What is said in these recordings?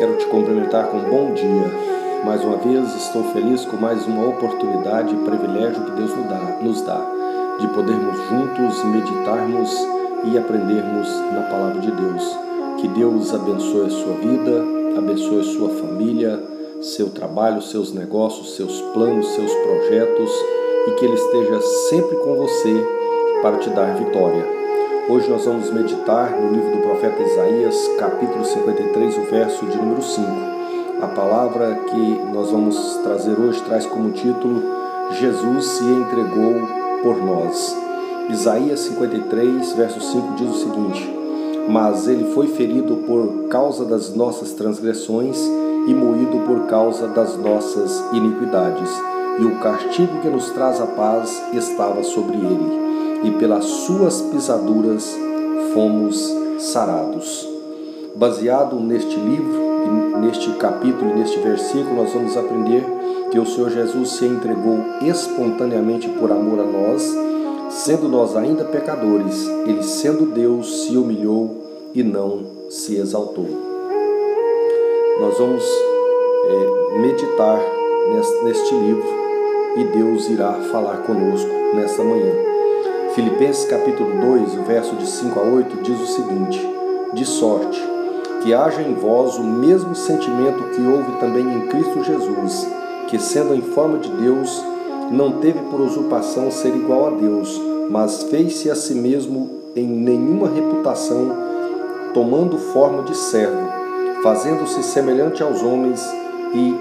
Quero te cumprimentar com um bom dia. Mais uma vez estou feliz com mais uma oportunidade e privilégio que Deus nos dá, de podermos juntos meditarmos e aprendermos na palavra de Deus. Que Deus abençoe a sua vida, abençoe sua família, seu trabalho, seus negócios, seus planos, seus projetos e que Ele esteja sempre com você para te dar vitória. Hoje nós vamos meditar no livro do profeta Isaías, capítulo 53, o verso de número 5. A palavra que nós vamos trazer hoje traz como título Jesus se entregou por nós. Isaías 53, verso 5 diz o seguinte: Mas ele foi ferido por causa das nossas transgressões e moído por causa das nossas iniquidades, e o castigo que nos traz a paz estava sobre ele e pelas suas pisaduras fomos sarados. Baseado neste livro, neste capítulo e neste versículo, nós vamos aprender que o Senhor Jesus se entregou espontaneamente por amor a nós, sendo nós ainda pecadores, ele sendo Deus se humilhou e não se exaltou. Nós vamos é, meditar neste livro e Deus irá falar conosco nesta manhã. Filipenses capítulo 2, o verso de 5 a 8 diz o seguinte: De sorte que haja em vós o mesmo sentimento que houve também em Cristo Jesus, que sendo em forma de Deus, não teve por usurpação ser igual a Deus, mas fez-se a si mesmo em nenhuma reputação, tomando forma de servo, fazendo-se semelhante aos homens e,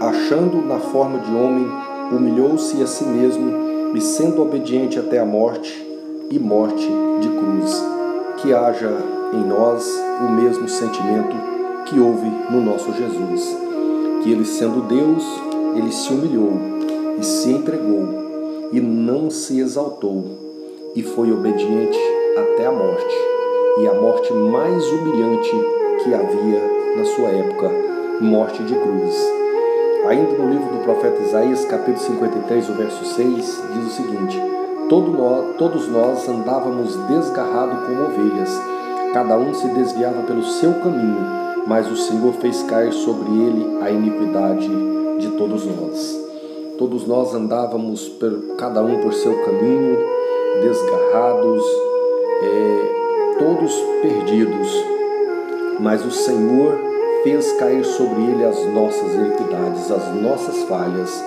achando na forma de homem, humilhou-se a si mesmo e sendo obediente até a morte e morte de cruz. Que haja em nós o mesmo sentimento que houve no nosso Jesus. Que ele, sendo Deus, ele se humilhou e se entregou e não se exaltou e foi obediente até a morte e a morte mais humilhante que havia na sua época morte de cruz. Ainda no livro do profeta Isaías, capítulo 53, o verso 6, diz o seguinte: Todo nós, Todos nós andávamos desgarrados como ovelhas, cada um se desviava pelo seu caminho, mas o Senhor fez cair sobre ele a iniquidade de todos nós. Todos nós andávamos, por, cada um por seu caminho, desgarrados, é, todos perdidos, mas o Senhor fez cair sobre ele as nossas iniquidades, as nossas falhas,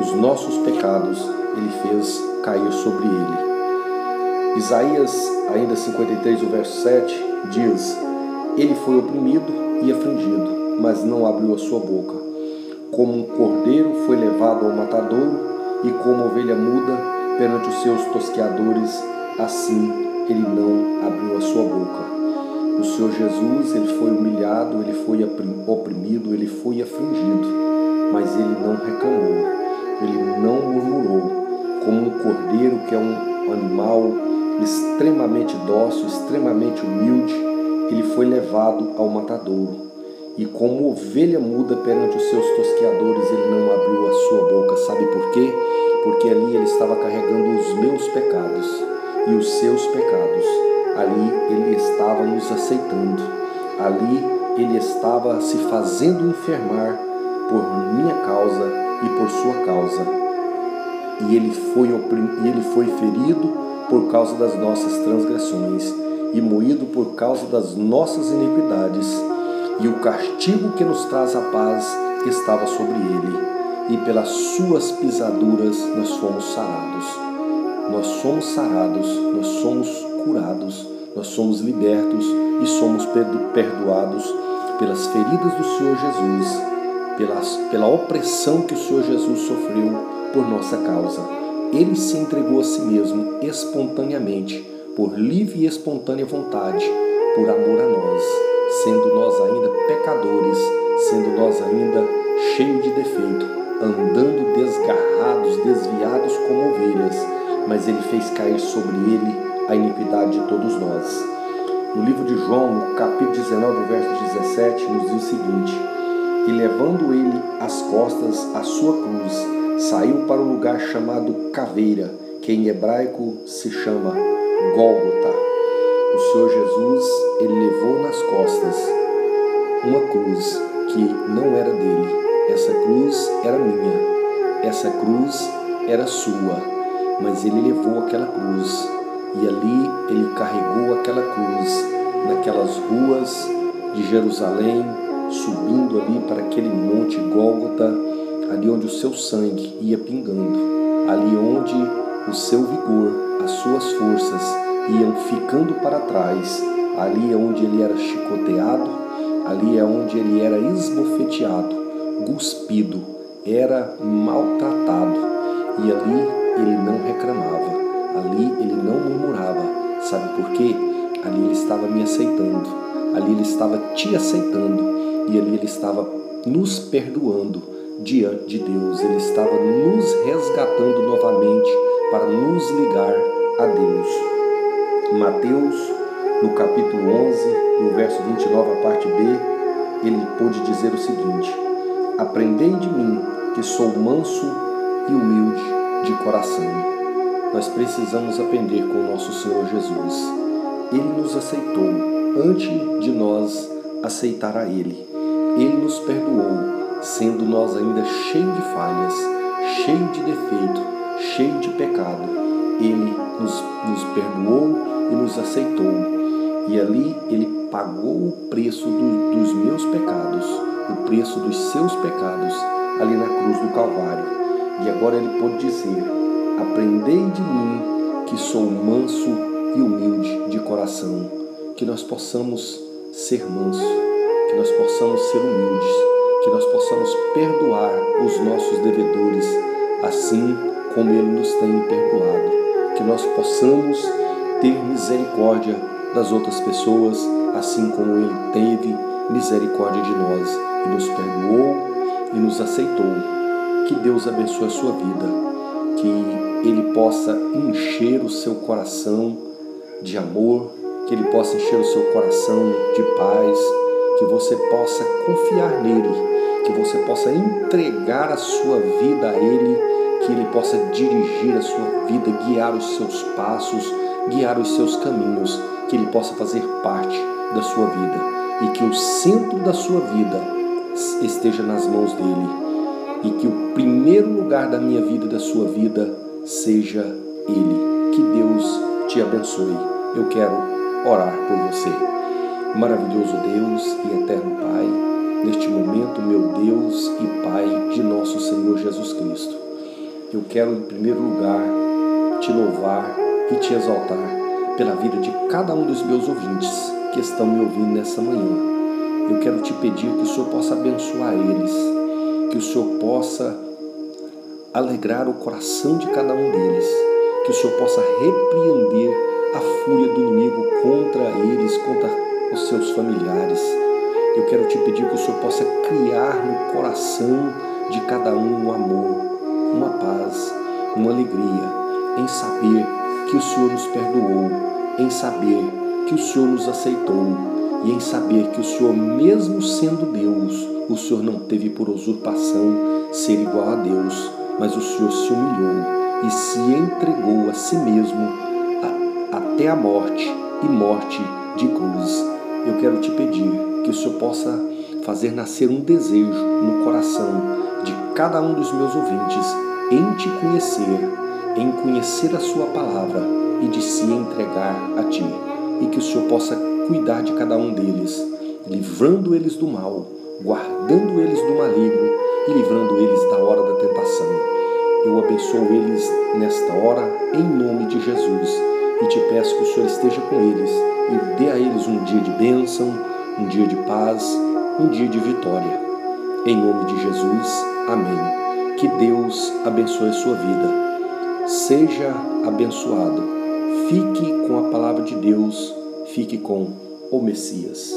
os nossos pecados, ele fez cair sobre ele. Isaías, ainda 53, o verso 7, diz: Ele foi oprimido e afligido, mas não abriu a sua boca. Como um cordeiro foi levado ao matadouro, e como ovelha muda perante os seus tosqueadores, assim ele não abriu a sua boca. O Senhor Jesus, ele foi humilhado, ele foi oprimido, ele foi afligido, mas ele não reclamou, ele não murmurou, como um cordeiro que é um animal extremamente dócil, extremamente humilde, ele foi levado ao matadouro. E como ovelha muda perante os seus tosqueadores, ele não abriu a sua boca. Sabe por quê? Porque ali ele estava carregando os meus pecados e os seus pecados ali ele estava nos aceitando, ali ele estava se fazendo enfermar por minha causa e por sua causa. E ele foi, ele foi ferido por causa das nossas transgressões e moído por causa das nossas iniquidades. E o castigo que nos traz a paz estava sobre ele, e pelas suas pisaduras nós fomos sarados. Nós somos sarados, nós somos curados, nós somos libertos e somos perdoados pelas feridas do Senhor Jesus, pelas, pela opressão que o Senhor Jesus sofreu por nossa causa. Ele se entregou a si mesmo espontaneamente, por livre e espontânea vontade, por amor a nós, sendo nós ainda pecadores, sendo nós ainda cheios de defeito, andando desgarrados, desviados como ovelhas, mas ele fez cair sobre ele a iniquidade de todos nós. No livro de João, no capítulo 19, verso 17, nos diz o seguinte: E levando ele as costas a sua cruz, saiu para um lugar chamado Caveira, que em hebraico se chama Gólgota. O Senhor Jesus, ele levou nas costas uma cruz que não era dele. Essa cruz era minha, essa cruz era sua, mas ele levou aquela cruz e ali ele carregou aquela cruz naquelas ruas de Jerusalém, subindo ali para aquele monte Gólgota, ali onde o seu sangue ia pingando, ali onde o seu vigor, as suas forças iam ficando para trás, ali é onde ele era chicoteado, ali é onde ele era esbofeteado, cuspido, era maltratado, e ali ele não reclamava, sabe por quê? Ali ele estava me aceitando, ali ele estava te aceitando, e ali ele estava nos perdoando diante de Deus, ele estava nos resgatando novamente para nos ligar a Deus. Mateus, no capítulo 11, no verso 29, a parte B, ele pôde dizer o seguinte: Aprendei de mim, que sou manso e humilde de coração. Nós precisamos aprender com o nosso Senhor Jesus. Ele nos aceitou antes de nós aceitar a Ele. Ele nos perdoou, sendo nós ainda cheios de falhas, cheios de defeito, cheios de pecado. Ele nos, nos perdoou e nos aceitou. E ali ele pagou o preço do, dos meus pecados, o preço dos seus pecados, ali na cruz do Calvário. E agora ele pode dizer: Aprendei de mim, que sou manso e humilde de coração, que nós possamos ser mansos, que nós possamos ser humildes, que nós possamos perdoar os nossos devedores, assim como ele nos tem perdoado, que nós possamos ter misericórdia das outras pessoas, assim como ele teve misericórdia de nós e nos perdoou e nos aceitou. Que Deus abençoe a sua vida, que ele possa encher o seu coração de amor, que ele possa encher o seu coração de paz, que você possa confiar nele, que você possa entregar a sua vida a ele, que ele possa dirigir a sua vida, guiar os seus passos, guiar os seus caminhos, que ele possa fazer parte da sua vida e que o centro da sua vida esteja nas mãos dele e que o primeiro lugar da minha vida e da sua vida seja ele. Que Deus te abençoe. Eu quero orar por você. Maravilhoso Deus e eterno Pai, neste momento, meu Deus e Pai de nosso Senhor Jesus Cristo, eu quero em primeiro lugar te louvar e te exaltar pela vida de cada um dos meus ouvintes que estão me ouvindo nessa manhã. Eu quero te pedir que o Senhor possa abençoar eles, que o Senhor possa alegrar o coração de cada um deles, que o Senhor possa repreender a fúria do inimigo contra eles, contra os seus familiares. Eu quero te pedir que o Senhor possa criar no coração de cada um um amor, uma paz, uma alegria em saber que o Senhor nos perdoou, em saber que o Senhor nos aceitou e em saber que o Senhor, mesmo sendo Deus, o Senhor não teve por usurpação ser igual a Deus, mas o Senhor se humilhou e se entregou a si mesmo a, até a morte e morte de cruz. Eu quero te pedir que o Senhor possa fazer nascer um desejo no coração de cada um dos meus ouvintes em te conhecer em conhecer a Sua palavra e de se entregar a Ti, e que o Senhor possa cuidar de cada um deles, livrando eles do mal, guardando eles do maligno e livrando eles da hora da tentação. Eu abençoo eles nesta hora, em nome de Jesus, e te peço que o Senhor esteja com eles e dê a eles um dia de bênção, um dia de paz, um dia de vitória. Em nome de Jesus, amém. Que Deus abençoe a sua vida Seja abençoado. Fique com a palavra de Deus. Fique com o Messias.